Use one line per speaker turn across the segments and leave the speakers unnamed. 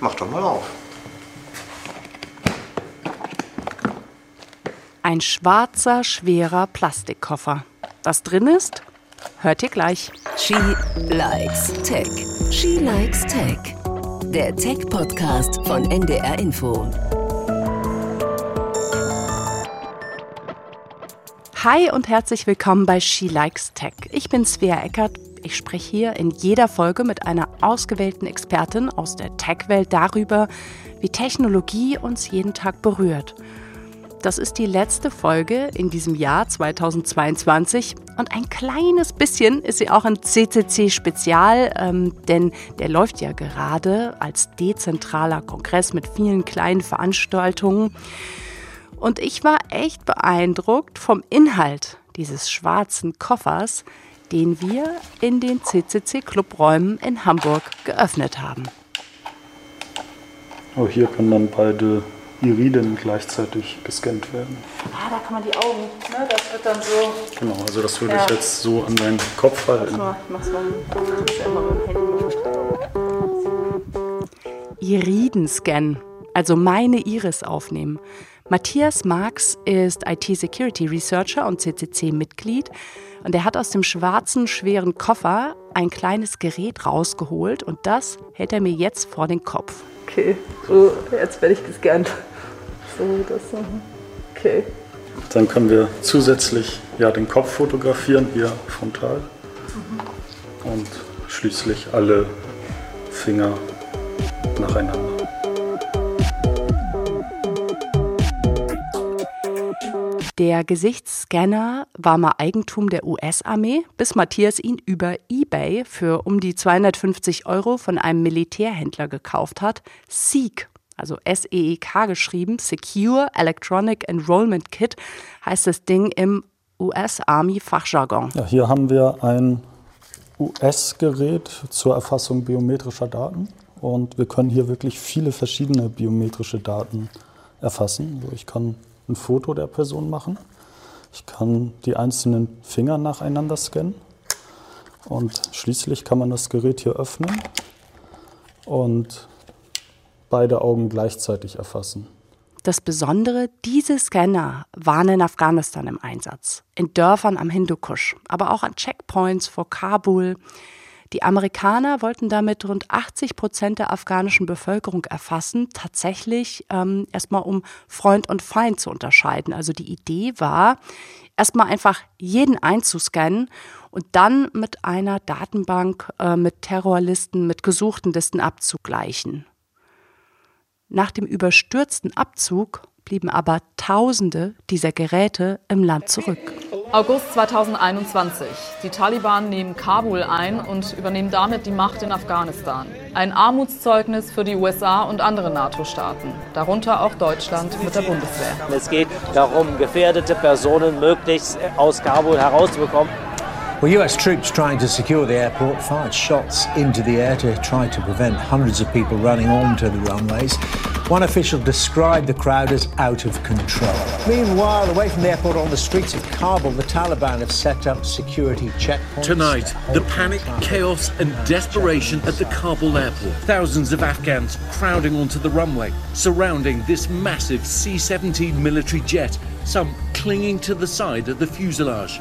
Mach doch mal auf.
Ein schwarzer, schwerer Plastikkoffer. Was drin ist, hört ihr gleich.
She likes Tech. She likes Tech. Der Tech-Podcast von NDR Info.
Hi und herzlich willkommen bei She Likes Tech. Ich bin Svea Eckert. Ich spreche hier in jeder Folge mit einer ausgewählten Expertin aus der Tech-Welt darüber, wie Technologie uns jeden Tag berührt. Das ist die letzte Folge in diesem Jahr 2022 und ein kleines bisschen ist sie auch ein CCC Spezial, ähm, denn der läuft ja gerade als dezentraler Kongress mit vielen kleinen Veranstaltungen. Und ich war echt beeindruckt vom Inhalt dieses schwarzen Koffers, den wir in den CCC-Clubräumen in Hamburg geöffnet haben.
Oh, hier können dann beide Iriden gleichzeitig gescannt werden.
Ah, da kann man die Augen, ne? Das wird dann so.
Genau, also das würde
Ja.
ich jetzt so an deinen Kopf halten.
Mal, ich mach's mal, mit. Iriden-Scan, also meine Iris aufnehmen. Matthias Marx ist IT-Security Researcher und CCC-Mitglied und er hat aus dem schwarzen, schweren Koffer ein kleines Gerät rausgeholt und das hält er mir jetzt vor den Kopf.
Okay, so, jetzt werde ich gescannt. So, das. Okay.
Dann können wir zusätzlich ja, den Kopf fotografieren, hier frontal. Und schließlich alle Finger nacheinander.
Der Gesichtsscanner war mal Eigentum der US-Armee, bis Matthias ihn über eBay für um die 250 Euro von einem Militärhändler gekauft hat. SEEK, also S-E-E-K geschrieben, Secure Electronic Enrollment Kit, heißt das Ding im US-Army-Fachjargon.
Ja, hier haben wir ein US-Gerät zur Erfassung biometrischer Daten. Und wir können hier wirklich viele verschiedene biometrische Daten erfassen. Also ich kann ein Foto der Person machen. Ich kann die einzelnen Finger nacheinander scannen. Und schließlich kann man das Gerät hier öffnen und beide Augen gleichzeitig erfassen.
Das Besondere, diese Scanner waren in Afghanistan im Einsatz, in Dörfern am Hindukusch, aber auch an Checkpoints vor Kabul. Die Amerikaner wollten damit rund 80 Prozent der afghanischen Bevölkerung erfassen, tatsächlich ähm, erstmal um Freund und Feind zu unterscheiden. Also die Idee war, erstmal einfach jeden einzuscannen und dann mit einer Datenbank äh, mit Terrorlisten, mit gesuchten Listen abzugleichen. Nach dem überstürzten Abzug blieben aber Tausende dieser Geräte im Land zurück.
August 2021. Die Taliban nehmen Kabul ein und übernehmen damit die Macht in Afghanistan. Ein Armutszeugnis für die USA und andere NATO-Staaten, darunter auch Deutschland mit der Bundeswehr.
Es geht darum, gefährdete Personen möglichst aus Kabul herauszubekommen.
Well, US troops trying to secure the airport fired shots into the air to try to prevent hundreds of people running onto the runways. One official described the crowd as out of control. Meanwhile, away from the airport on the streets of Kabul, the Taliban have set up security checkpoints.
Tonight, the panic, chaos, and desperation at the Kabul airport. Thousands of Afghans crowding onto the runway, surrounding this massive C 17 military jet, some clinging to the side of the fuselage.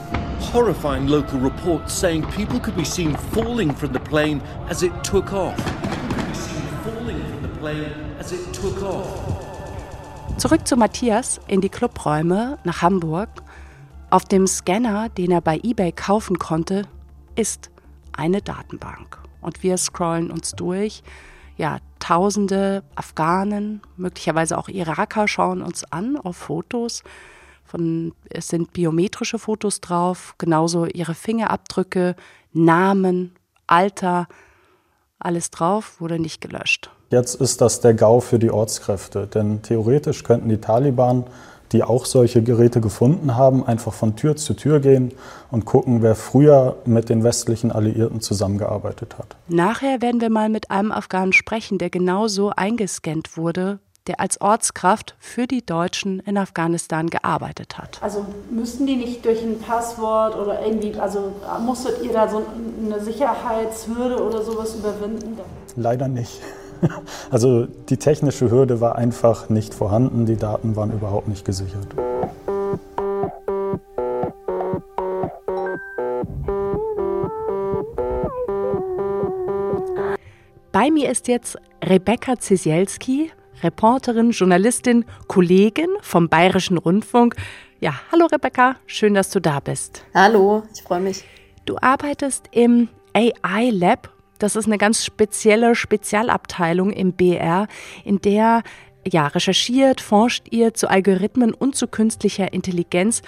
Horrifying local reports saying people could be seen falling from the plane as it took off. People could be seen falling from the plane
Zurück zu Matthias in die Clubräume nach Hamburg. Auf dem Scanner, den er bei eBay kaufen konnte, ist eine Datenbank. Und wir scrollen uns durch. Ja, tausende Afghanen, möglicherweise auch Iraker schauen uns an auf Fotos. Von, es sind biometrische Fotos drauf, genauso ihre Fingerabdrücke, Namen, Alter, alles drauf, wurde nicht gelöscht.
Jetzt ist das der GAU für die Ortskräfte, denn theoretisch könnten die Taliban, die auch solche Geräte gefunden haben, einfach von Tür zu Tür gehen und gucken, wer früher mit den westlichen Alliierten zusammengearbeitet hat.
Nachher werden wir mal mit einem Afghanen sprechen, der genauso eingescannt wurde, der als Ortskraft für die Deutschen in Afghanistan gearbeitet hat.
Also müssten die nicht durch ein Passwort oder irgendwie, also musstet ihr da so eine Sicherheitshürde oder sowas überwinden?
Leider nicht. Also die technische Hürde war einfach nicht vorhanden, die Daten waren überhaupt nicht gesichert.
Bei mir ist jetzt Rebecca Zisielski, Reporterin, Journalistin, Kollegin vom Bayerischen Rundfunk. Ja, hallo Rebecca, schön, dass du da bist.
Hallo, ich freue mich.
Du arbeitest im AI Lab. Das ist eine ganz spezielle Spezialabteilung im BR, in der ja recherchiert, forscht ihr zu Algorithmen und zu künstlicher Intelligenz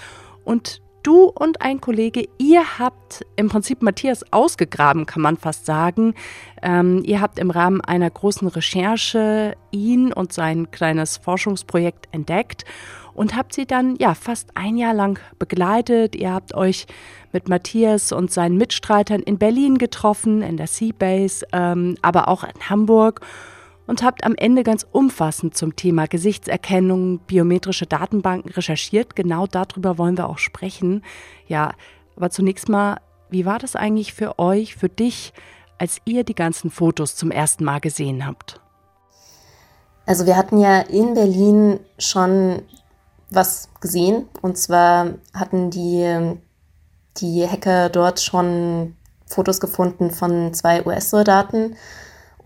und du und ein Kollege, ihr habt im Prinzip Matthias ausgegraben, kann man fast sagen. Ähm, ihr habt im Rahmen einer großen Recherche ihn und sein kleines Forschungsprojekt entdeckt und habt sie dann ja fast ein Jahr lang begleitet. Ihr habt euch mit Matthias und seinen Mitstreitern in Berlin getroffen, in der Seabase, ähm, aber auch in Hamburg und habt am Ende ganz umfassend zum Thema Gesichtserkennung, biometrische Datenbanken recherchiert. Genau darüber wollen wir auch sprechen. Ja, aber zunächst mal, wie war das eigentlich für euch, für dich, als ihr die ganzen Fotos zum ersten Mal gesehen habt?
Also wir hatten ja in Berlin schon was gesehen. Und zwar hatten die, die Hacker dort schon Fotos gefunden von zwei US-Soldaten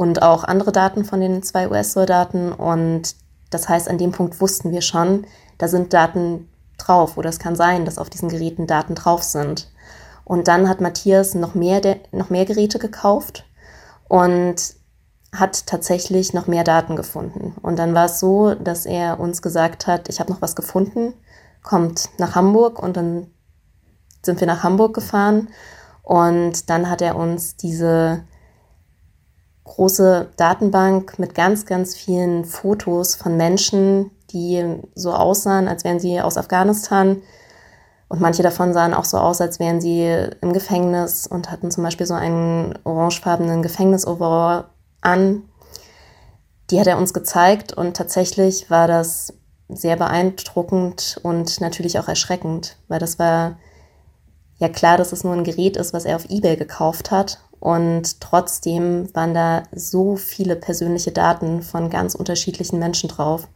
und auch andere Daten von den zwei US-Soldaten. Und das heißt, an dem Punkt wussten wir schon, da sind Daten drauf oder es kann sein, dass auf diesen Geräten Daten drauf sind. Und dann hat Matthias noch mehr, noch mehr Geräte gekauft und hat tatsächlich noch mehr Daten gefunden. Und dann war es so, dass er uns gesagt hat, ich habe noch was gefunden, kommt nach Hamburg und dann sind wir nach Hamburg gefahren und dann hat er uns diese große Datenbank mit ganz, ganz vielen Fotos von Menschen, die so aussahen, als wären sie aus Afghanistan. Und manche davon sahen auch so aus, als wären sie im Gefängnis und hatten zum Beispiel so einen orangefarbenen Gefängnisoverall an. Die hat er uns gezeigt und tatsächlich war das sehr beeindruckend und natürlich auch erschreckend, weil das war ja klar, dass es nur ein Gerät ist, was er auf eBay gekauft hat und trotzdem waren da so viele persönliche Daten von ganz unterschiedlichen Menschen drauf.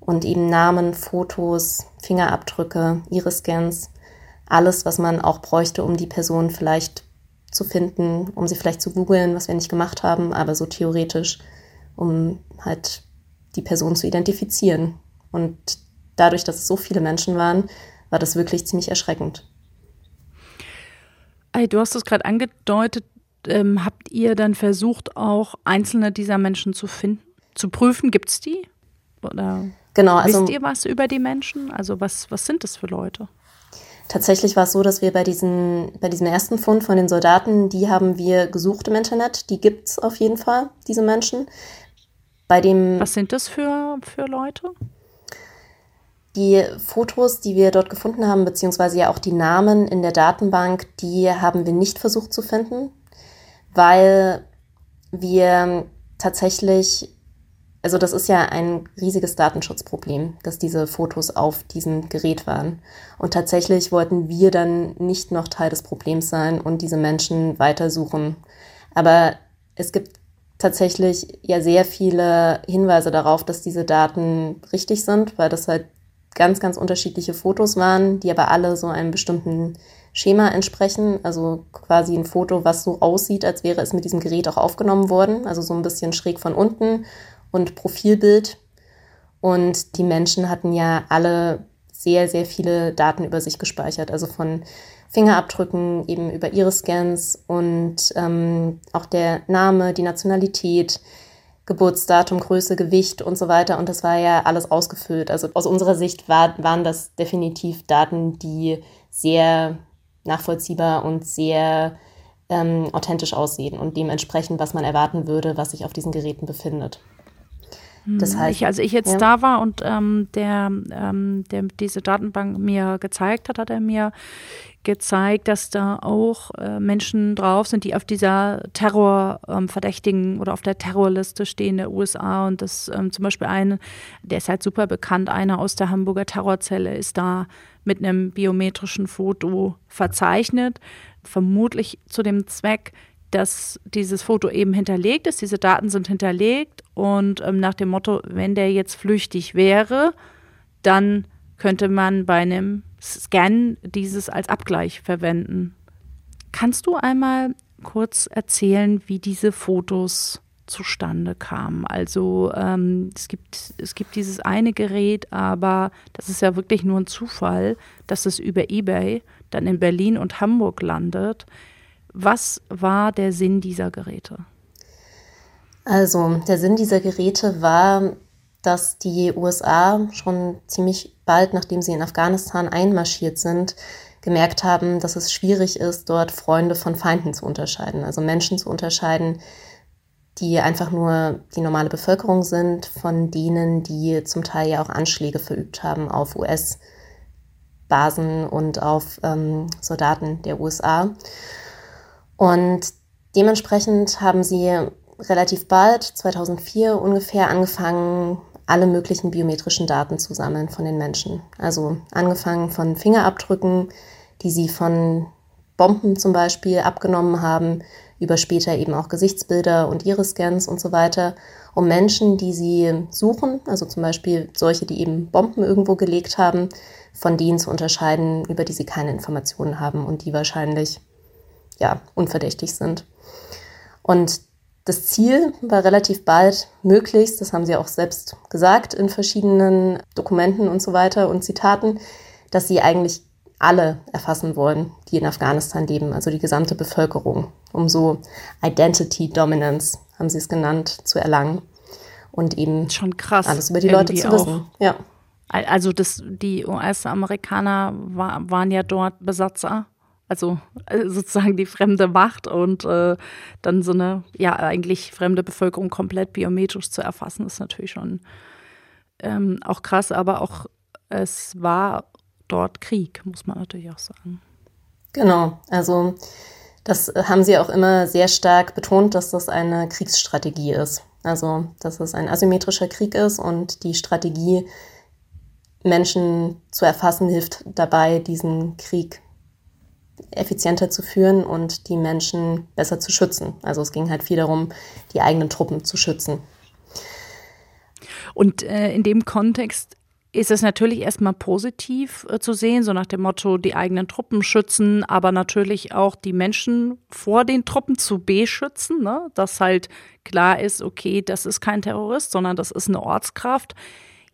Und eben Namen, Fotos, Fingerabdrücke, Iris-Scans, alles, was man auch bräuchte, um die Person vielleicht zu finden, um sie vielleicht zu googeln, was wir nicht gemacht haben, aber so theoretisch, um halt die Person zu identifizieren. Und dadurch, dass es so viele Menschen waren, war das wirklich ziemlich erschreckend.
Hey, du hast es gerade angedeutet, ähm, habt ihr dann versucht, auch einzelne dieser Menschen zu finden, zu prüfen? Gibt es die? Oder
genau, also,
wisst ihr was über die Menschen? Also was, was sind das für Leute?
Tatsächlich war es so, dass wir bei, diesen, bei diesem ersten Fund von den Soldaten, die haben wir gesucht im Internet. Die gibt es auf jeden Fall, diese Menschen. Bei dem
was sind das für, für Leute?
Die Fotos, die wir dort gefunden haben, beziehungsweise ja auch die Namen in der Datenbank, die haben wir nicht versucht zu finden weil wir tatsächlich, also das ist ja ein riesiges Datenschutzproblem, dass diese Fotos auf diesem Gerät waren. Und tatsächlich wollten wir dann nicht noch Teil des Problems sein und diese Menschen weitersuchen. Aber es gibt tatsächlich ja sehr viele Hinweise darauf, dass diese Daten richtig sind, weil das halt ganz, ganz unterschiedliche Fotos waren, die aber alle so einem bestimmten Schema entsprechen. Also quasi ein Foto, was so aussieht, als wäre es mit diesem Gerät auch aufgenommen worden. Also so ein bisschen schräg von unten und Profilbild. Und die Menschen hatten ja alle sehr, sehr viele Daten über sich gespeichert. Also von Fingerabdrücken eben über Iris-Scans und ähm, auch der Name, die Nationalität, Geburtsdatum, Größe, Gewicht und so weiter. Und das war ja alles ausgefüllt. Also aus unserer Sicht war, waren das definitiv Daten, die sehr nachvollziehbar und sehr ähm, authentisch aussehen und dementsprechend, was man erwarten würde, was sich auf diesen Geräten befindet.
Das hm, heißt, ich, als ich jetzt ja. da war und ähm, der, ähm, der diese Datenbank mir gezeigt hat, hat er mir gezeigt, dass da auch äh, Menschen drauf sind, die auf dieser Terrorverdächtigen ähm, oder auf der Terrorliste stehen der USA. Und das ähm, zum Beispiel ein, der ist halt super bekannt, einer aus der Hamburger Terrorzelle ist da mit einem biometrischen Foto verzeichnet, vermutlich zu dem Zweck, dass dieses Foto eben hinterlegt ist, diese Daten sind hinterlegt und ähm, nach dem Motto, wenn der jetzt flüchtig wäre, dann könnte man bei einem Scan dieses als Abgleich verwenden. Kannst du einmal kurz erzählen, wie diese Fotos zustande kamen? Also ähm, es, gibt, es gibt dieses eine Gerät, aber das ist ja wirklich nur ein Zufall, dass es über eBay dann in Berlin und Hamburg landet. Was war der Sinn dieser Geräte?
Also der Sinn dieser Geräte war, dass die USA schon ziemlich bald, nachdem sie in Afghanistan einmarschiert sind, gemerkt haben, dass es schwierig ist, dort Freunde von Feinden zu unterscheiden. Also Menschen zu unterscheiden, die einfach nur die normale Bevölkerung sind, von denen, die zum Teil ja auch Anschläge verübt haben auf US-Basen und auf ähm, Soldaten der USA. Und dementsprechend haben sie relativ bald, 2004 ungefähr, angefangen, alle möglichen biometrischen Daten zu sammeln von den Menschen. Also angefangen von Fingerabdrücken, die sie von Bomben zum Beispiel abgenommen haben, über später eben auch Gesichtsbilder und Iris-Scans und so weiter, um Menschen, die sie suchen, also zum Beispiel solche, die eben Bomben irgendwo gelegt haben, von denen zu unterscheiden, über die sie keine Informationen haben und die wahrscheinlich ja, unverdächtig sind. Und das Ziel war relativ bald möglichst, das haben sie auch selbst gesagt in verschiedenen Dokumenten und so weiter und Zitaten, dass sie eigentlich alle erfassen wollen, die in Afghanistan leben, also die gesamte Bevölkerung, um so Identity Dominance, haben sie es genannt, zu erlangen und eben
schon krass
alles über die Leute zu wissen. Ja.
Also das, die US-Amerikaner war, waren ja dort Besatzer also äh, sozusagen die fremde Macht und äh, dann so eine, ja, eigentlich fremde Bevölkerung komplett biometrisch zu erfassen, ist natürlich schon ähm, auch krass, aber auch es war dort Krieg, muss man natürlich auch sagen.
Genau, also das haben sie auch immer sehr stark betont, dass das eine Kriegsstrategie ist. Also, dass es ein asymmetrischer Krieg ist und die Strategie, Menschen zu erfassen, hilft dabei, diesen Krieg effizienter zu führen und die Menschen besser zu schützen. Also es ging halt viel darum, die eigenen Truppen zu schützen.
Und äh, in dem Kontext ist es natürlich erstmal positiv äh, zu sehen, so nach dem Motto, die eigenen Truppen schützen, aber natürlich auch die Menschen vor den Truppen zu beschützen, ne? dass halt klar ist, okay, das ist kein Terrorist, sondern das ist eine Ortskraft,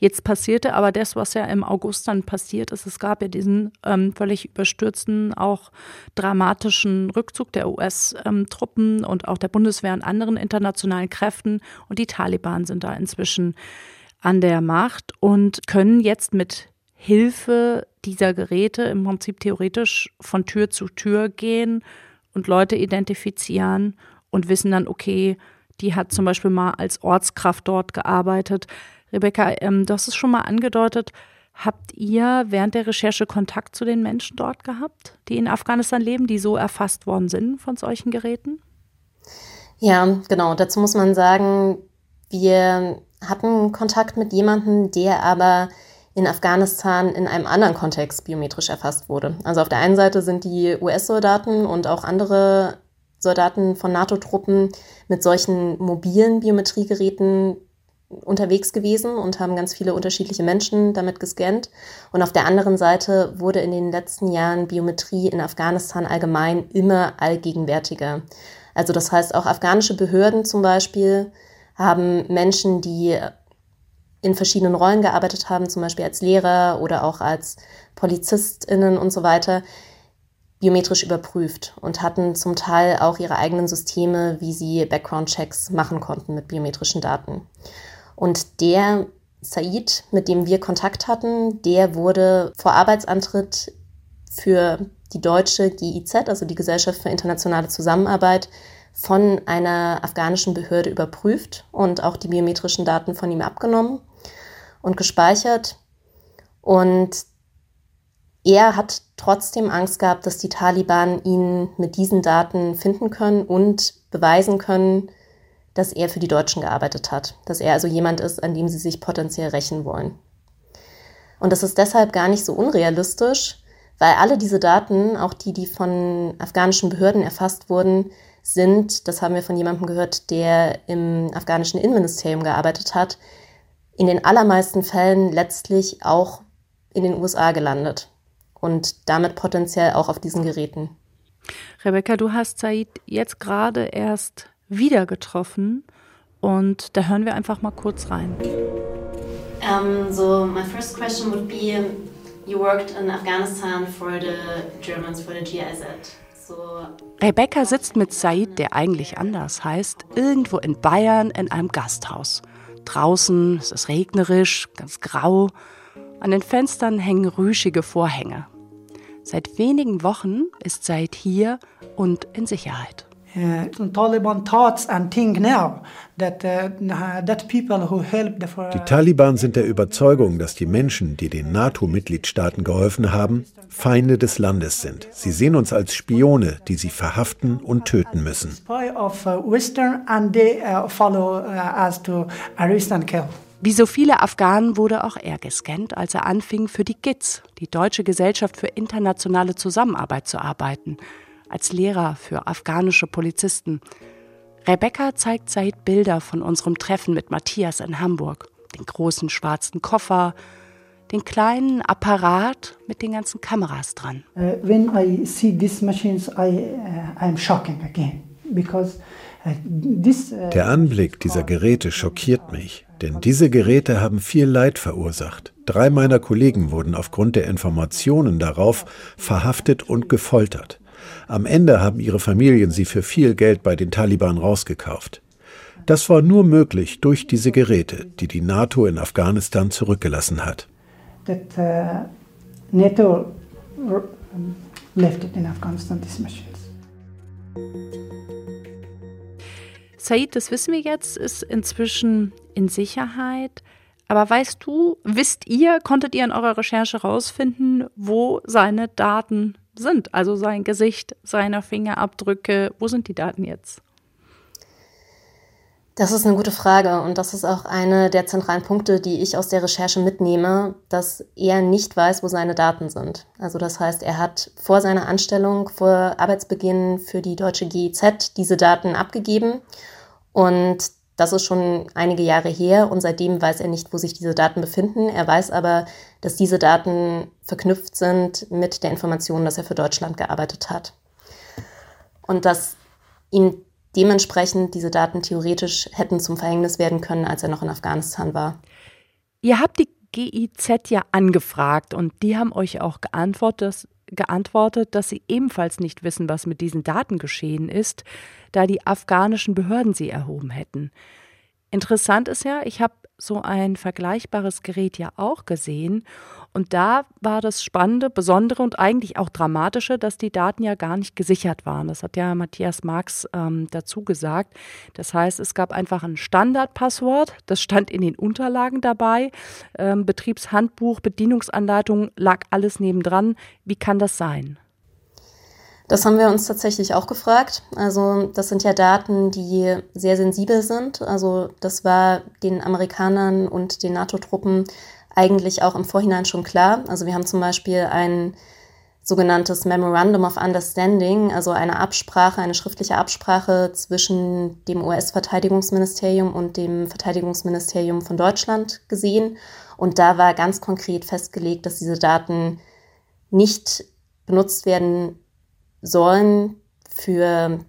Jetzt passierte aber das, was ja im August dann passiert ist. Es gab ja diesen ähm, völlig überstürzten, auch dramatischen Rückzug der US-Truppen ähm, und auch der Bundeswehr und anderen internationalen Kräften. Und die Taliban sind da inzwischen an der Macht und können jetzt mit Hilfe dieser Geräte im Prinzip theoretisch von Tür zu Tür gehen und Leute identifizieren und wissen dann, okay, die hat zum Beispiel mal als Ortskraft dort gearbeitet. Rebecca, ähm, du hast es schon mal angedeutet. Habt ihr während der Recherche Kontakt zu den Menschen dort gehabt, die in Afghanistan leben, die so erfasst worden sind von solchen Geräten?
Ja, genau. Dazu muss man sagen, wir hatten Kontakt mit jemandem, der aber in Afghanistan in einem anderen Kontext biometrisch erfasst wurde. Also auf der einen Seite sind die US-Soldaten und auch andere Soldaten von NATO-Truppen mit solchen mobilen Biometriegeräten unterwegs gewesen und haben ganz viele unterschiedliche Menschen damit gescannt. Und auf der anderen Seite wurde in den letzten Jahren Biometrie in Afghanistan allgemein immer allgegenwärtiger. Also das heißt, auch afghanische Behörden zum Beispiel haben Menschen, die in verschiedenen Rollen gearbeitet haben, zum Beispiel als Lehrer oder auch als PolizistInnen und so weiter, biometrisch überprüft und hatten zum Teil auch ihre eigenen Systeme, wie sie Background-Checks machen konnten mit biometrischen Daten. Und der Said, mit dem wir Kontakt hatten, der wurde vor Arbeitsantritt für die deutsche GIZ, also die Gesellschaft für internationale Zusammenarbeit, von einer afghanischen Behörde überprüft und auch die biometrischen Daten von ihm abgenommen und gespeichert. Und er hat trotzdem Angst gehabt, dass die Taliban ihn mit diesen Daten finden können und beweisen können, dass er für die Deutschen gearbeitet hat, dass er also jemand ist, an dem sie sich potenziell rächen wollen. Und das ist deshalb gar nicht so unrealistisch, weil alle diese Daten, auch die, die von afghanischen Behörden erfasst wurden, sind, das haben wir von jemandem gehört, der im afghanischen Innenministerium gearbeitet hat, in den allermeisten Fällen letztlich auch in den USA gelandet und damit potenziell auch auf diesen Geräten.
Rebecca, du hast Said jetzt gerade erst wieder getroffen und da hören wir einfach mal kurz rein.
Um, so my first question would be, you worked in Afghanistan for the Germans, for the GIZ.
Rebecca sitzt mit Said, der eigentlich anders heißt, irgendwo in Bayern in einem Gasthaus. Draußen ist es regnerisch, ganz grau. An den Fenstern hängen rüschige Vorhänge. Seit wenigen Wochen ist Said hier und in Sicherheit.
Uh, Taliban thoughts and think now that uh, that people who helped the
Die Taliban sind der Überzeugung, dass die Menschen, die den NATO-Mitgliedstaaten geholfen haben, Feinde des Landes sind. Sie sehen uns als Spione, die sie verhaften und töten müssen.
uh, uh, uh.
Wie so viele Afghanen wurde auch er gescannt, als er anfing, für die GIZ, die Deutsche Gesellschaft für internationale Zusammenarbeit, zu arbeiten, als Lehrer für afghanische Polizisten. Rebecca zeigt Said Bilder von unserem Treffen mit Matthias in Hamburg. Den großen schwarzen Koffer, den kleinen Apparat mit den ganzen Kameras dran.
Uh, when I see these machines, I uh, I'm shocking again because this. Uh,
Der Anblick dieser Geräte schockiert mich, denn diese Geräte haben viel Leid verursacht. Drei meiner Kollegen wurden aufgrund der Informationen darauf verhaftet und gefoltert. Am Ende haben ihre Familien sie für viel Geld bei den Taliban rausgekauft. Das war nur möglich durch diese Geräte, die die NATO in Afghanistan zurückgelassen hat.
that uh, NATO left it in Afghanistan. These machines.
Said, das wissen wir jetzt, ist inzwischen in Sicherheit. Aber weißt du, wisst ihr, konntet ihr in eurer Recherche herausfinden, wo seine Daten sind? Also sein Gesicht, seine Fingerabdrücke, wo sind die Daten jetzt?
Das ist eine gute Frage und das ist auch eine der zentralen Punkte, die ich aus der Recherche mitnehme, dass er nicht weiß, wo seine Daten sind. Also das heißt, er hat vor seiner Anstellung, vor Arbeitsbeginn für die deutsche GIZ diese Daten abgegeben und das ist schon einige Jahre her und seitdem weiß er nicht, wo sich diese Daten befinden. Er weiß aber, dass diese Daten verknüpft sind mit der Information, dass er für Deutschland gearbeitet hat. Und dass ihm dementsprechend diese Daten theoretisch hätten zum Verhängnis werden können, als er noch in Afghanistan war.
Ihr habt die GIZ ja angefragt und die haben euch auch geantwortet, dass, geantwortet, dass sie ebenfalls nicht wissen, was mit diesen Daten geschehen ist, da die afghanischen Behörden sie erhoben hätten. Interessant ist ja, ich habe so ein vergleichbares Gerät ja auch gesehen und da war das Spannende, Besondere und eigentlich auch Dramatische, dass die Daten ja gar nicht gesichert waren. Das hat ja Matthias Marx ähm, dazu gesagt. Das heißt, es gab einfach ein Standardpasswort, das stand in den Unterlagen dabei. Ähm, Betriebshandbuch, Bedienungsanleitung lag alles nebendran. Wie kann das sein?
Das haben wir uns tatsächlich auch gefragt. Also das sind ja Daten, die sehr sensibel sind. Also das war den Amerikanern und den NATO-Truppen eigentlich auch im Vorhinein schon klar. Also wir haben zum Beispiel ein sogenanntes Memorandum of Understanding, also eine Absprache, eine schriftliche Absprache zwischen dem US-Verteidigungsministerium und dem Verteidigungsministerium von Deutschland gesehen. Und da war ganz konkret festgelegt, dass diese Daten nicht benutzt werden sollen für,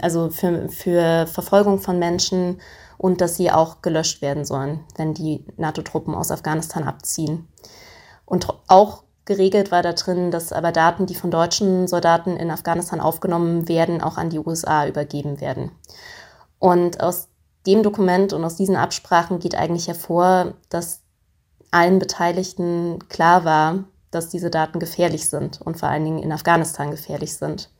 also für, für Verfolgung von Menschen und dass sie auch gelöscht werden sollen, wenn die NATO-Truppen aus Afghanistan abziehen. Und auch geregelt war da drin, dass aber Daten, die von deutschen Soldaten in Afghanistan aufgenommen werden, auch an die USA übergeben werden. Und aus dem Dokument und aus diesen Absprachen geht eigentlich hervor, dass allen Beteiligten klar war, dass diese Daten gefährlich sind und vor allen Dingen in Afghanistan gefährlich sind.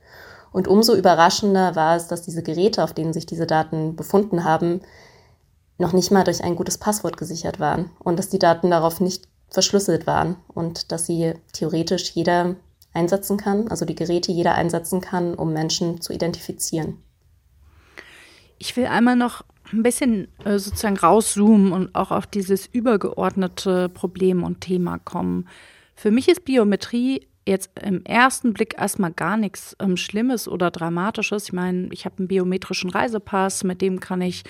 Und umso überraschender war es, dass diese Geräte, auf denen sich diese Daten befunden haben, noch nicht mal durch ein gutes Passwort gesichert waren und dass die Daten darauf nicht verschlüsselt waren und dass sie theoretisch jeder einsetzen kann, also die Geräte jeder einsetzen kann, um Menschen zu identifizieren.
Ich will einmal noch ein bisschen äh, sozusagen rauszoomen und auch auf dieses übergeordnete Problem und Thema kommen. Für mich ist Biometrie jetzt im ersten Blick erstmal gar nichts ähm, Schlimmes oder Dramatisches. Ich meine, ich habe einen biometrischen Reisepass, mit dem kann ich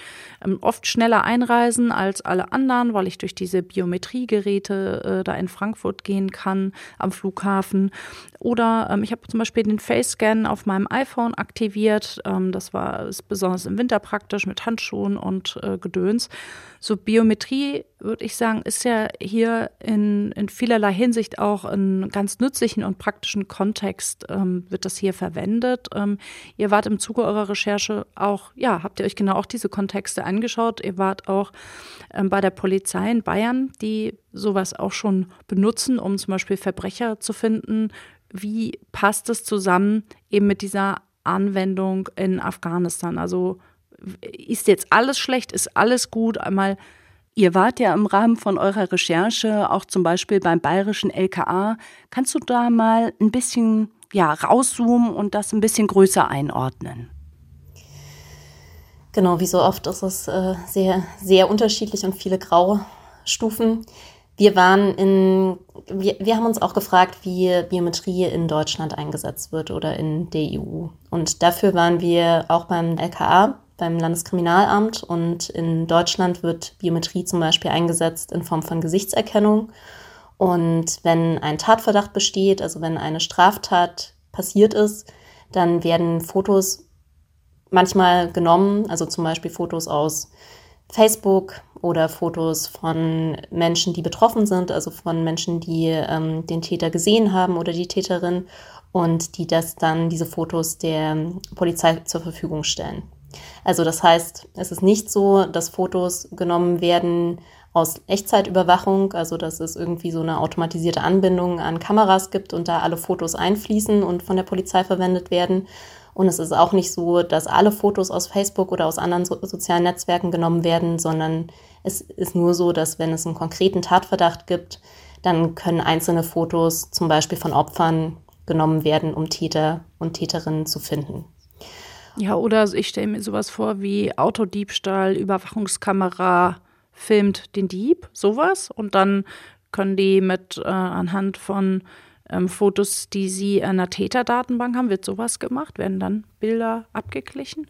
ähm, oft schneller einreisen als alle anderen, weil ich durch diese Biometriegeräte äh, da in Frankfurt gehen kann am Flughafen. Oder ähm, ich habe zum Beispiel den Face-Scan auf meinem iPhone aktiviert. Ähm, das war ist besonders im Winter praktisch mit Handschuhen und äh, Gedöns. So Biometrie, würde ich sagen, ist ja hier in, in vielerlei Hinsicht auch in ganz nützlichen und praktischen Kontext ähm, wird das hier verwendet. Ähm, ihr wart im Zuge eurer Recherche auch, ja, habt ihr euch genau auch diese Kontexte angeschaut. Ihr wart auch ähm, bei der Polizei in Bayern, die sowas auch schon benutzen, um zum Beispiel Verbrecher zu finden. Wie passt es zusammen eben mit dieser Anwendung in Afghanistan? Also ist jetzt alles schlecht, ist alles gut? Einmal Ihr wart ja im Rahmen von eurer Recherche auch zum Beispiel beim bayerischen LKA. Kannst du da mal ein bisschen ja, rauszoomen und das ein bisschen größer einordnen?
Genau, wie so oft ist es äh, sehr, sehr unterschiedlich und viele Graustufen. Wir waren in, wir, wir haben uns auch gefragt, wie Biometrie in Deutschland eingesetzt wird oder in der EU. Und dafür waren wir auch beim LKA beim Landeskriminalamt und in Deutschland wird Biometrie zum Beispiel eingesetzt in Form von Gesichtserkennung. Und wenn ein Tatverdacht besteht, also wenn eine Straftat passiert ist, dann werden Fotos manchmal genommen, also zum Beispiel Fotos aus Facebook oder Fotos von Menschen, die betroffen sind, also von Menschen, die ähm, den Täter gesehen haben oder die Täterin und die das dann, diese Fotos der Polizei zur Verfügung stellen. Also das heißt, es ist nicht so, dass Fotos genommen werden aus Echtzeitüberwachung, also dass es irgendwie so eine automatisierte Anbindung an Kameras gibt und da alle Fotos einfließen und von der Polizei verwendet werden. Und es ist auch nicht so, dass alle Fotos aus Facebook oder aus anderen so sozialen Netzwerken genommen werden, sondern es ist nur so, dass wenn es einen konkreten Tatverdacht gibt, dann können einzelne Fotos zum Beispiel von Opfern genommen werden, um Täter und Täterinnen zu finden.
Ja, oder ich stelle mir sowas vor wie Autodiebstahl, Überwachungskamera filmt den Dieb, sowas. Und dann können die mit äh, anhand von ähm, Fotos, die sie in einer Täterdatenbank haben, wird sowas gemacht? Werden dann Bilder abgeglichen?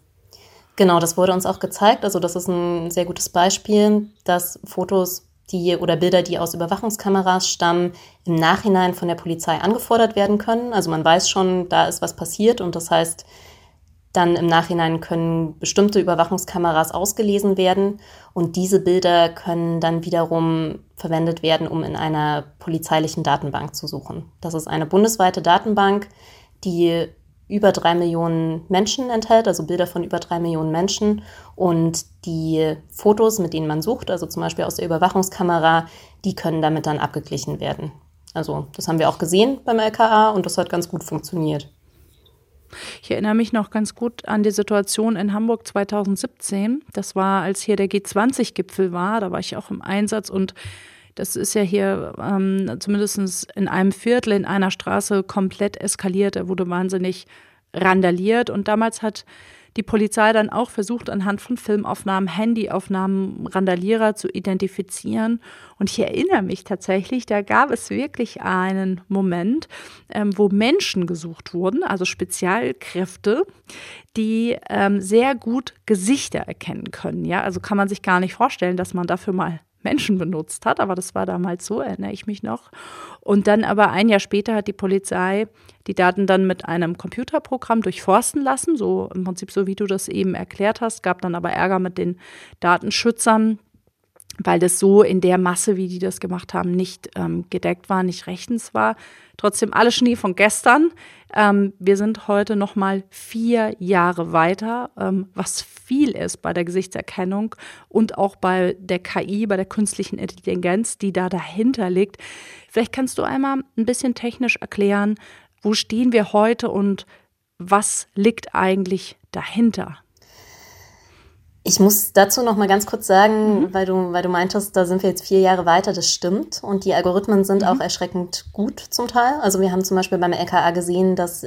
Genau, das wurde uns auch gezeigt. Also das ist ein sehr gutes Beispiel, dass Fotos die oder Bilder, die aus Überwachungskameras stammen, im Nachhinein von der Polizei angefordert werden können. Also man weiß schon, da ist was passiert und das heißt, dann im Nachhinein können bestimmte Überwachungskameras ausgelesen werden und diese Bilder können dann wiederum verwendet werden, um in einer polizeilichen Datenbank zu suchen. Das ist eine bundesweite Datenbank, die über drei Millionen Menschen enthält, also Bilder von über drei Millionen Menschen. Und die Fotos, mit denen man sucht, also zum Beispiel aus der Überwachungskamera, die können damit dann abgeglichen werden. Also das haben wir auch gesehen beim LKA und das hat ganz gut funktioniert.
Ich erinnere mich noch ganz gut an die Situation in Hamburg 2017. Das war, als hier der G20-Gipfel war. Da war ich auch im Einsatz und das ist ja hier ähm, zumindest in einem Viertel in einer Straße komplett eskaliert. Er wurde wahnsinnig randaliert und damals hat die Polizei dann auch versucht, anhand von Filmaufnahmen, Handyaufnahmen Randalierer zu identifizieren. Und ich erinnere mich tatsächlich, da gab es wirklich einen Moment, ähm, wo Menschen gesucht wurden, also Spezialkräfte, die ähm, sehr gut Gesichter erkennen können. Ja, also kann man sich gar nicht vorstellen, dass man dafür mal Menschen benutzt hat, aber das war damals so, erinnere ich mich noch. Und dann aber ein Jahr später hat die Polizei die Daten dann mit einem Computerprogramm durchforsten lassen, so im Prinzip so wie du das eben erklärt hast, gab dann aber Ärger mit den Datenschützern, weil das so in der Masse, wie die das gemacht haben, nicht ähm, gedeckt war, nicht rechtens war. Trotzdem alles Schnee von gestern. Ähm, wir sind heute noch mal vier Jahre weiter, ähm, was viel ist bei der Gesichtserkennung und auch bei der KI, bei der künstlichen Intelligenz, die da dahinter liegt. Vielleicht kannst du einmal ein bisschen technisch erklären, wo stehen wir heute und was liegt eigentlich dahinter?
Ich muss dazu noch mal ganz kurz sagen, mhm. weil, du, weil du meintest, da sind wir jetzt vier Jahre weiter, das stimmt. Und die Algorithmen sind mhm. auch erschreckend gut zum Teil. Also wir haben zum Beispiel beim LKA gesehen, dass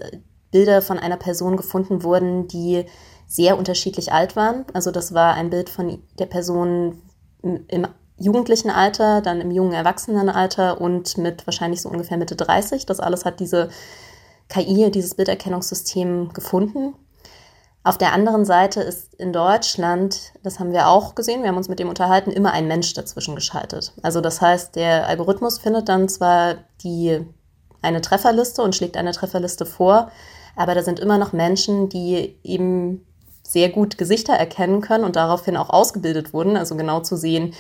Bilder von einer Person gefunden wurden, die sehr unterschiedlich alt waren. Also das war ein Bild von der Person im jugendlichen Alter, dann im jungen Erwachsenenalter und mit wahrscheinlich so ungefähr Mitte 30. Das alles hat diese KI, dieses Bilderkennungssystem gefunden. Auf der anderen Seite ist in Deutschland, das haben wir auch gesehen, wir haben uns mit dem unterhalten, immer ein Mensch dazwischen geschaltet. Also das heißt, der Algorithmus findet dann zwar die, eine Trefferliste und schlägt eine Trefferliste vor, aber da sind immer noch Menschen, die eben sehr gut Gesichter erkennen können und daraufhin auch ausgebildet wurden, also genau zu sehen,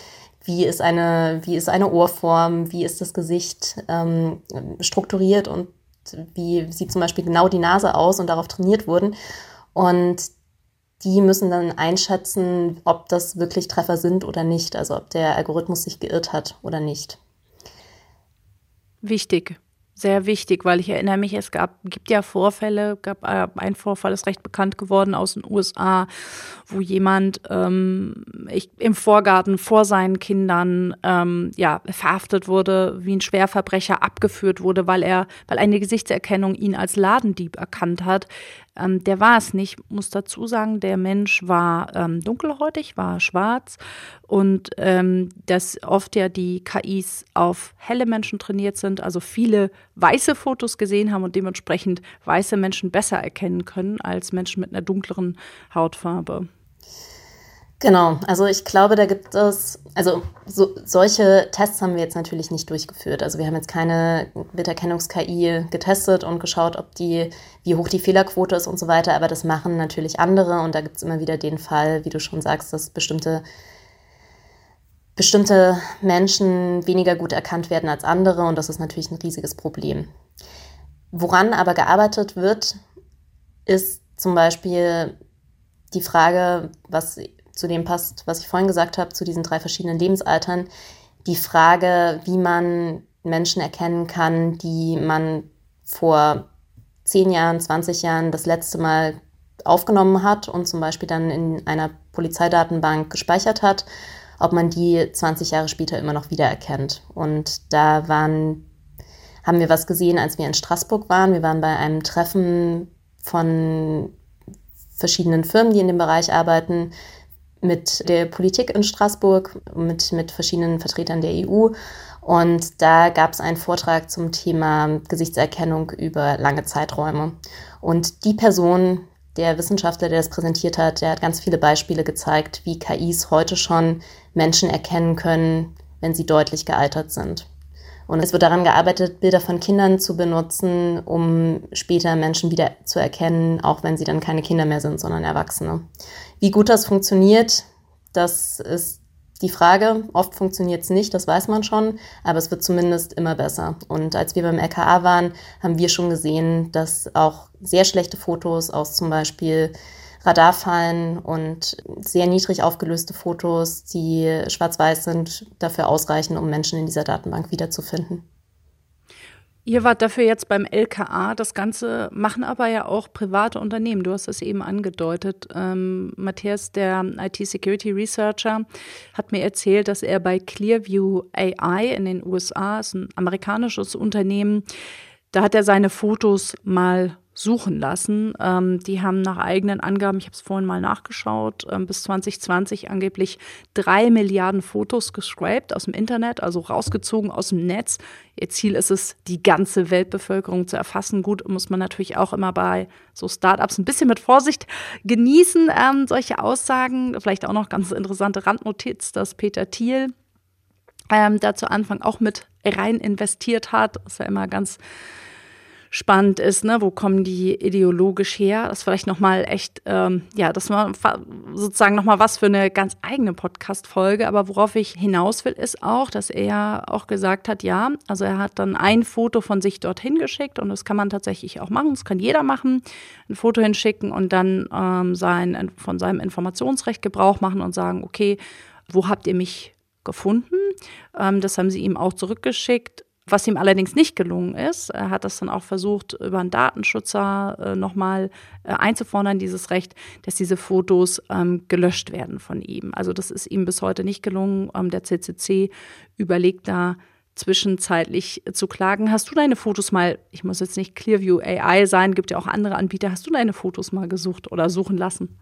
wie ist eine, wie ist eine Ohrform, wie ist das Gesicht ähm, strukturiert und wie sieht zum Beispiel genau die Nase aus und darauf trainiert wurden. Und die müssen dann einschätzen, ob das wirklich Treffer sind oder nicht, also ob der Algorithmus sich geirrt hat oder nicht.
Wichtig sehr wichtig, weil ich erinnere mich, es gab, gibt ja Vorfälle, gab äh, ein Vorfall, ist recht bekannt geworden aus den USA, wo jemand ähm, ich, im Vorgarten vor seinen Kindern ähm, ja verhaftet wurde, wie ein Schwerverbrecher abgeführt wurde, weil er, weil eine Gesichtserkennung ihn als Ladendieb erkannt hat. Ähm, der war es nicht, muss dazu sagen, der Mensch war ähm, dunkelhäutig, war schwarz und ähm, dass oft ja die KIs auf helle Menschen trainiert sind, also viele weiße Fotos gesehen haben und dementsprechend weiße Menschen besser erkennen können als Menschen mit einer dunkleren Hautfarbe.
Genau, also ich glaube, da gibt es, also so, solche Tests haben wir jetzt natürlich nicht durchgeführt. Also wir haben jetzt keine Bilderkennungs-KI getestet und geschaut, ob die, wie hoch die Fehlerquote ist und so weiter, aber das machen natürlich andere und da gibt es immer wieder den Fall, wie du schon sagst, dass bestimmte bestimmte Menschen weniger gut erkannt werden als andere und das ist natürlich ein riesiges Problem. Woran aber gearbeitet wird, ist zum Beispiel die Frage, was zu dem passt, was ich vorhin gesagt habe, zu diesen drei verschiedenen Lebensaltern, die Frage, wie man Menschen erkennen kann, die man vor zehn Jahren, 20 Jahren das letzte Mal aufgenommen hat und zum Beispiel dann in einer Polizeidatenbank gespeichert hat, ob man die 20 Jahre später immer noch wiedererkennt. Und da waren, haben wir was gesehen, als wir in Straßburg waren. Wir waren bei einem Treffen von verschiedenen Firmen, die in dem Bereich arbeiten, mit der Politik in Straßburg, mit, mit verschiedenen Vertretern der EU. Und da gab es einen Vortrag zum Thema Gesichtserkennung über lange Zeiträume. Und die Person, der Wissenschaftler, der das präsentiert hat, der hat ganz viele Beispiele gezeigt, wie KIs heute schon Menschen erkennen können, wenn sie deutlich gealtert sind. Und es wird daran gearbeitet, Bilder von Kindern zu benutzen, um später Menschen wieder zu erkennen, auch wenn sie dann keine Kinder mehr sind, sondern Erwachsene. Wie gut das funktioniert, das ist die Frage. Oft funktioniert es nicht, das weiß man schon, aber es wird zumindest immer besser. Und als wir beim LKA waren, haben wir schon gesehen, dass auch sehr schlechte Fotos aus zum Beispiel Radarfallen und sehr niedrig aufgelöste Fotos, die schwarz-weiß sind, dafür ausreichen, um Menschen in dieser Datenbank wiederzufinden.
Ihr wart dafür jetzt beim LKA. Das Ganze machen aber ja auch private Unternehmen. Du hast es eben angedeutet. Ähm, Matthias, der IT-Security Researcher, hat mir erzählt, dass er bei Clearview AI in den USA, ist ein amerikanisches Unternehmen, da hat er seine Fotos mal suchen lassen. Ähm, die haben nach eigenen Angaben, ich habe es vorhin mal nachgeschaut, ähm, bis 2020 angeblich drei Milliarden Fotos gescraped aus dem Internet, also rausgezogen aus dem Netz. Ihr Ziel ist es, die ganze Weltbevölkerung zu erfassen. Gut, muss man natürlich auch immer bei so Startups ein bisschen mit Vorsicht genießen, ähm, solche Aussagen. Vielleicht auch noch ganz interessante Randnotiz, dass Peter Thiel ähm, da zu Anfang auch mit rein investiert hat. Das war immer ganz spannend ist, ne? wo kommen die ideologisch her? Das ist vielleicht nochmal echt, ähm, ja, das war sozusagen nochmal was für eine ganz eigene Podcast-Folge. Aber worauf ich hinaus will, ist auch, dass er auch gesagt hat, ja, also er hat dann ein Foto von sich dorthin geschickt und das kann man tatsächlich auch machen, das kann jeder machen, ein Foto hinschicken und dann ähm, sein, von seinem Informationsrecht Gebrauch machen und sagen, okay, wo habt ihr mich gefunden? Ähm, das haben sie ihm auch zurückgeschickt was ihm allerdings nicht gelungen ist, er hat das dann auch versucht, über einen Datenschützer äh, nochmal äh, einzufordern, dieses Recht, dass diese Fotos ähm, gelöscht werden von ihm. Also das ist ihm bis heute nicht gelungen. Ähm, der CCC überlegt da zwischenzeitlich zu klagen. Hast du deine Fotos mal, ich muss jetzt nicht Clearview AI sein, gibt ja auch andere Anbieter, hast du deine Fotos mal gesucht oder suchen lassen?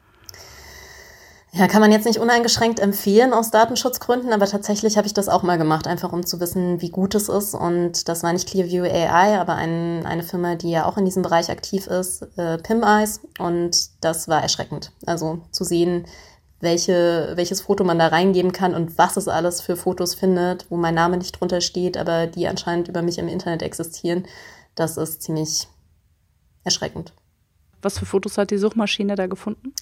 Ja, kann man jetzt nicht uneingeschränkt empfehlen aus Datenschutzgründen, aber tatsächlich habe ich das auch mal gemacht, einfach um zu wissen, wie gut es ist. Und das war nicht Clearview AI, aber ein, eine Firma, die ja auch in diesem Bereich aktiv ist, äh, PimEyes. Und das war erschreckend. Also zu sehen, welche, welches Foto man da reingeben kann und was es alles für Fotos findet, wo mein Name nicht drunter steht, aber die anscheinend über mich im Internet existieren, das ist ziemlich erschreckend.
Was für Fotos hat die Suchmaschine da gefunden?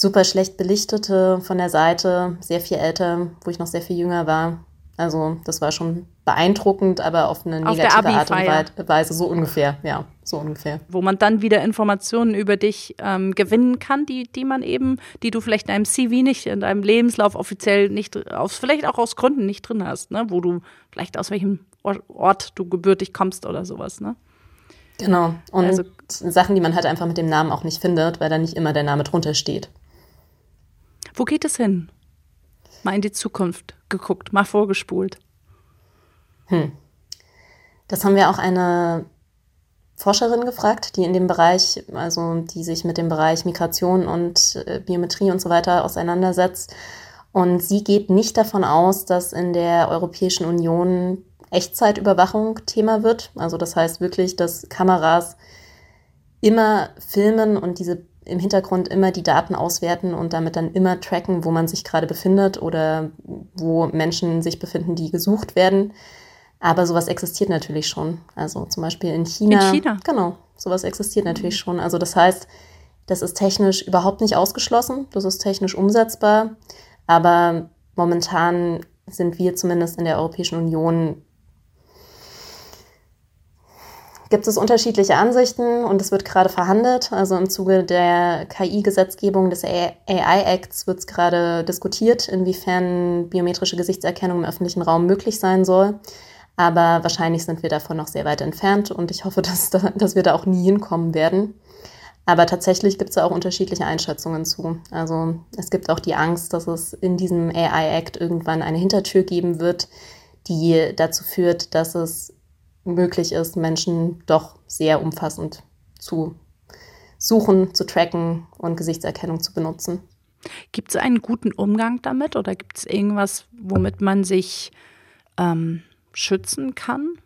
Super schlecht belichtete von der Seite, sehr viel älter, wo ich noch sehr viel jünger war. Also das war schon beeindruckend, aber auf eine negative auf Art und Weise, so ungefähr, ja, so ungefähr.
Wo man dann wieder Informationen über dich ähm, gewinnen kann, die, die man eben, die du vielleicht in deinem CV nicht, in deinem Lebenslauf offiziell nicht, aus, vielleicht auch aus Gründen nicht drin hast, ne? wo du vielleicht aus welchem Ort du gebürtig kommst oder sowas, ne?
Genau. Und also, Sachen, die man halt einfach mit dem Namen auch nicht findet, weil da nicht immer der Name drunter steht.
Wo geht es hin? Mal in die Zukunft geguckt, mal vorgespult.
Hm. Das haben wir auch eine Forscherin gefragt, die in dem Bereich, also die sich mit dem Bereich Migration und äh, Biometrie und so weiter auseinandersetzt. Und sie geht nicht davon aus, dass in der Europäischen Union Echtzeitüberwachung Thema wird. Also das heißt wirklich, dass Kameras immer filmen und diese im Hintergrund immer die Daten auswerten und damit dann immer tracken, wo man sich gerade befindet oder wo Menschen sich befinden, die gesucht werden. Aber sowas existiert natürlich schon. Also zum Beispiel in China.
In China.
Genau, sowas existiert natürlich schon. Also das heißt, das ist technisch überhaupt nicht ausgeschlossen. Das ist technisch umsetzbar. Aber momentan sind wir zumindest in der Europäischen Union gibt es unterschiedliche Ansichten und es wird gerade verhandelt. Also im Zuge der KI-Gesetzgebung des AI-Acts wird es gerade diskutiert, inwiefern biometrische Gesichtserkennung im öffentlichen Raum möglich sein soll. Aber wahrscheinlich sind wir davon noch sehr weit entfernt und ich hoffe, dass, dass wir da auch nie hinkommen werden. Aber tatsächlich gibt es da auch unterschiedliche Einschätzungen zu. Also es gibt auch die Angst, dass es in diesem AI-Act irgendwann eine Hintertür geben wird, die dazu führt, dass es möglich ist, Menschen doch sehr umfassend zu suchen, zu tracken und Gesichtserkennung zu benutzen.
Gibt es einen guten Umgang damit oder gibt es irgendwas, womit man sich ähm, schützen kann?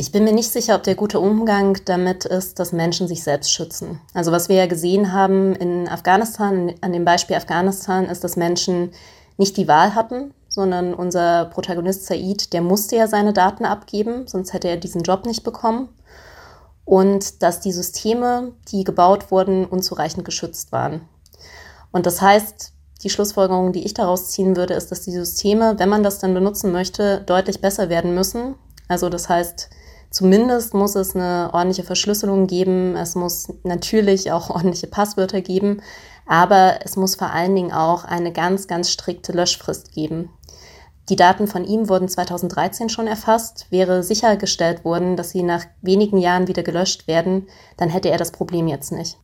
Ich bin mir nicht sicher, ob der gute Umgang damit ist, dass Menschen sich selbst schützen. Also was wir ja gesehen haben in Afghanistan, an dem Beispiel Afghanistan, ist, dass Menschen nicht die Wahl hatten, sondern unser Protagonist Said, der musste ja seine Daten abgeben, sonst hätte er diesen Job nicht bekommen. Und dass die Systeme, die gebaut wurden, unzureichend geschützt waren. Und das heißt, die Schlussfolgerung, die ich daraus ziehen würde, ist, dass die Systeme, wenn man das dann benutzen möchte, deutlich besser werden müssen. Also das heißt, zumindest muss es eine ordentliche Verschlüsselung geben. Es muss natürlich auch ordentliche Passwörter geben. Aber es muss vor allen Dingen auch eine ganz, ganz strikte Löschfrist geben. Die Daten von ihm wurden 2013 schon erfasst. Wäre sichergestellt worden, dass sie nach wenigen Jahren wieder gelöscht werden, dann hätte er das Problem jetzt nicht.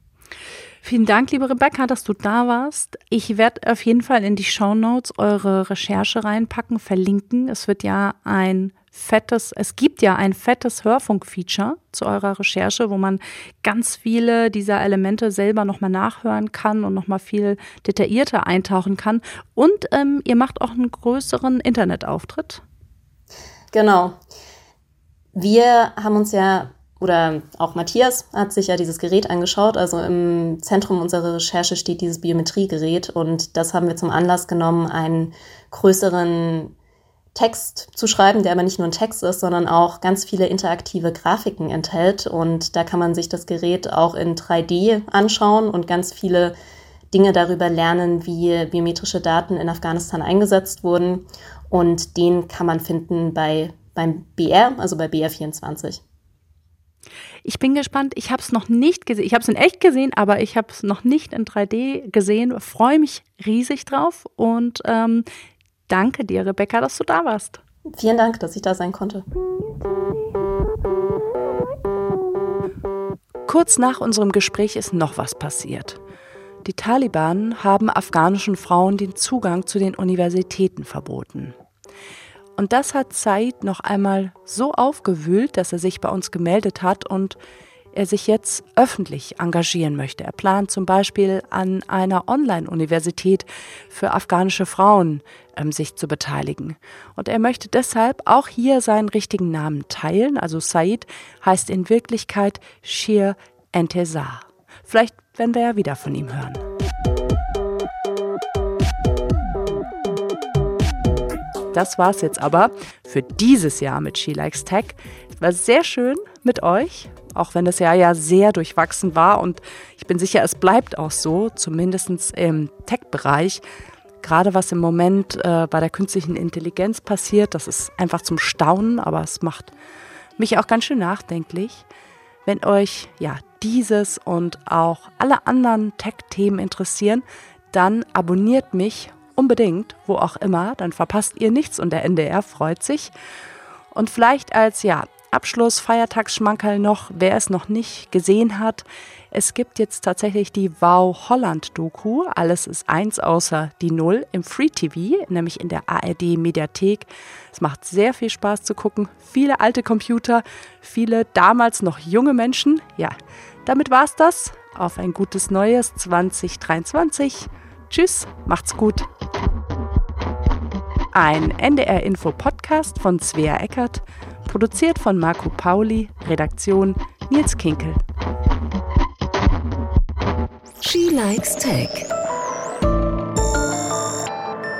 Vielen Dank, liebe Rebecca, dass du da warst. Ich werde auf jeden Fall in die Show Notes eure Recherche reinpacken, verlinken. Es wird ja ein fettes, es gibt ja ein fettes Hörfunk-Feature zu eurer Recherche, wo man ganz viele dieser Elemente selber nochmal nachhören kann und nochmal viel detaillierter eintauchen kann. Und ähm, ihr macht auch einen größeren Internetauftritt.
Genau. Wir haben uns ja, oder auch Matthias hat sich ja dieses Gerät angeschaut. Also im Zentrum unserer Recherche steht dieses Biometriegerät und das haben wir zum Anlass genommen, einen größeren Text zu schreiben, der aber nicht nur ein Text ist, sondern auch ganz viele interaktive Grafiken enthält. Und da kann man sich das Gerät auch in 3D anschauen und ganz viele Dinge darüber lernen, wie biometrische Daten in Afghanistan eingesetzt wurden. Und den kann man finden bei, beim BR, also bei BR24.
Ich bin gespannt. Ich habe es noch nicht gesehen. Ich habe es in echt gesehen, aber ich habe es noch nicht in 3D gesehen. Freue mich riesig drauf und ähm, Danke dir, Rebecca, dass du da warst.
Vielen Dank, dass ich da sein konnte.
Kurz nach unserem Gespräch ist noch was passiert. Die Taliban haben afghanischen Frauen den Zugang zu den Universitäten verboten. Und das hat Said noch einmal so aufgewühlt, dass er sich bei uns gemeldet hat und
er sich jetzt öffentlich engagieren möchte. Er plant zum Beispiel an einer Online-Universität für afghanische Frauen ähm, sich zu beteiligen. Und er möchte deshalb auch hier seinen richtigen Namen teilen. Also Said heißt in Wirklichkeit Shir Entesar. Vielleicht werden wir ja wieder von ihm hören. Das war's jetzt aber für dieses Jahr mit She Likes Tech. Es war sehr schön mit euch, auch wenn das Jahr ja sehr durchwachsen war und ich bin sicher, es bleibt auch so, zumindest im Tech-Bereich. Gerade was im Moment äh, bei der künstlichen Intelligenz passiert, das ist einfach zum Staunen, aber es macht mich auch ganz schön nachdenklich. Wenn euch ja dieses und auch alle anderen Tech-Themen interessieren, dann abonniert mich unbedingt, wo auch immer, dann verpasst ihr nichts und der NDR freut sich. Und vielleicht als ja, Abschluss, Feiertagsschmankerl noch, wer es noch nicht gesehen hat. Es gibt jetzt tatsächlich die Wow Holland Doku. Alles ist eins außer die Null im Free TV, nämlich in der ARD Mediathek. Es macht sehr viel Spaß zu gucken. Viele alte Computer, viele damals noch junge Menschen. Ja, damit war's das. Auf ein gutes neues 2023. Tschüss, macht's gut. Ein NDR Info Podcast von Svea Eckert, produziert von Marco Pauli, Redaktion Nils Kinkel.
She Likes Tech.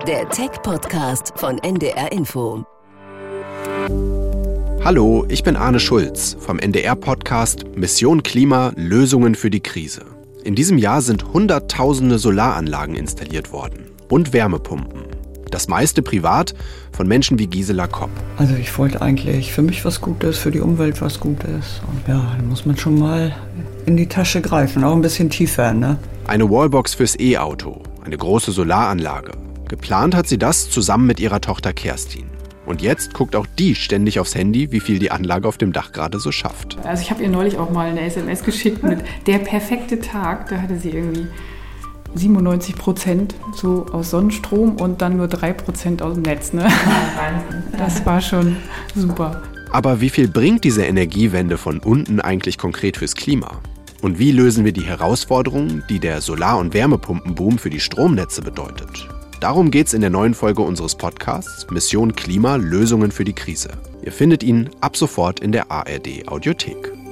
Der Tech-Podcast von NDR Info.
Hallo, ich bin Arne Schulz vom NDR-Podcast Mission Klima Lösungen für die Krise. In diesem Jahr sind Hunderttausende Solaranlagen installiert worden und Wärmepumpen. Das meiste privat von Menschen wie Gisela Kopp.
Also ich wollte eigentlich für mich was Gutes, für die Umwelt was Gutes. Und ja, dann muss man schon mal in die Tasche greifen, auch ein bisschen tiefer, ne?
Eine Wallbox fürs E-Auto, eine große Solaranlage. Geplant hat sie das zusammen mit ihrer Tochter Kerstin. Und jetzt guckt auch die ständig aufs Handy, wie viel die Anlage auf dem Dach gerade so schafft.
Also ich habe ihr neulich auch mal eine SMS geschickt mit der perfekte Tag. Da hatte sie irgendwie 97 Prozent so aus Sonnenstrom und dann nur 3 Prozent aus dem Netz. Ne? Das war schon super.
Aber wie viel bringt diese Energiewende von unten eigentlich konkret fürs Klima? Und wie lösen wir die Herausforderungen, die der Solar- und Wärmepumpenboom für die Stromnetze bedeutet? Darum geht es in der neuen Folge unseres Podcasts Mission Klima Lösungen für die Krise. Ihr findet ihn ab sofort in der ARD Audiothek.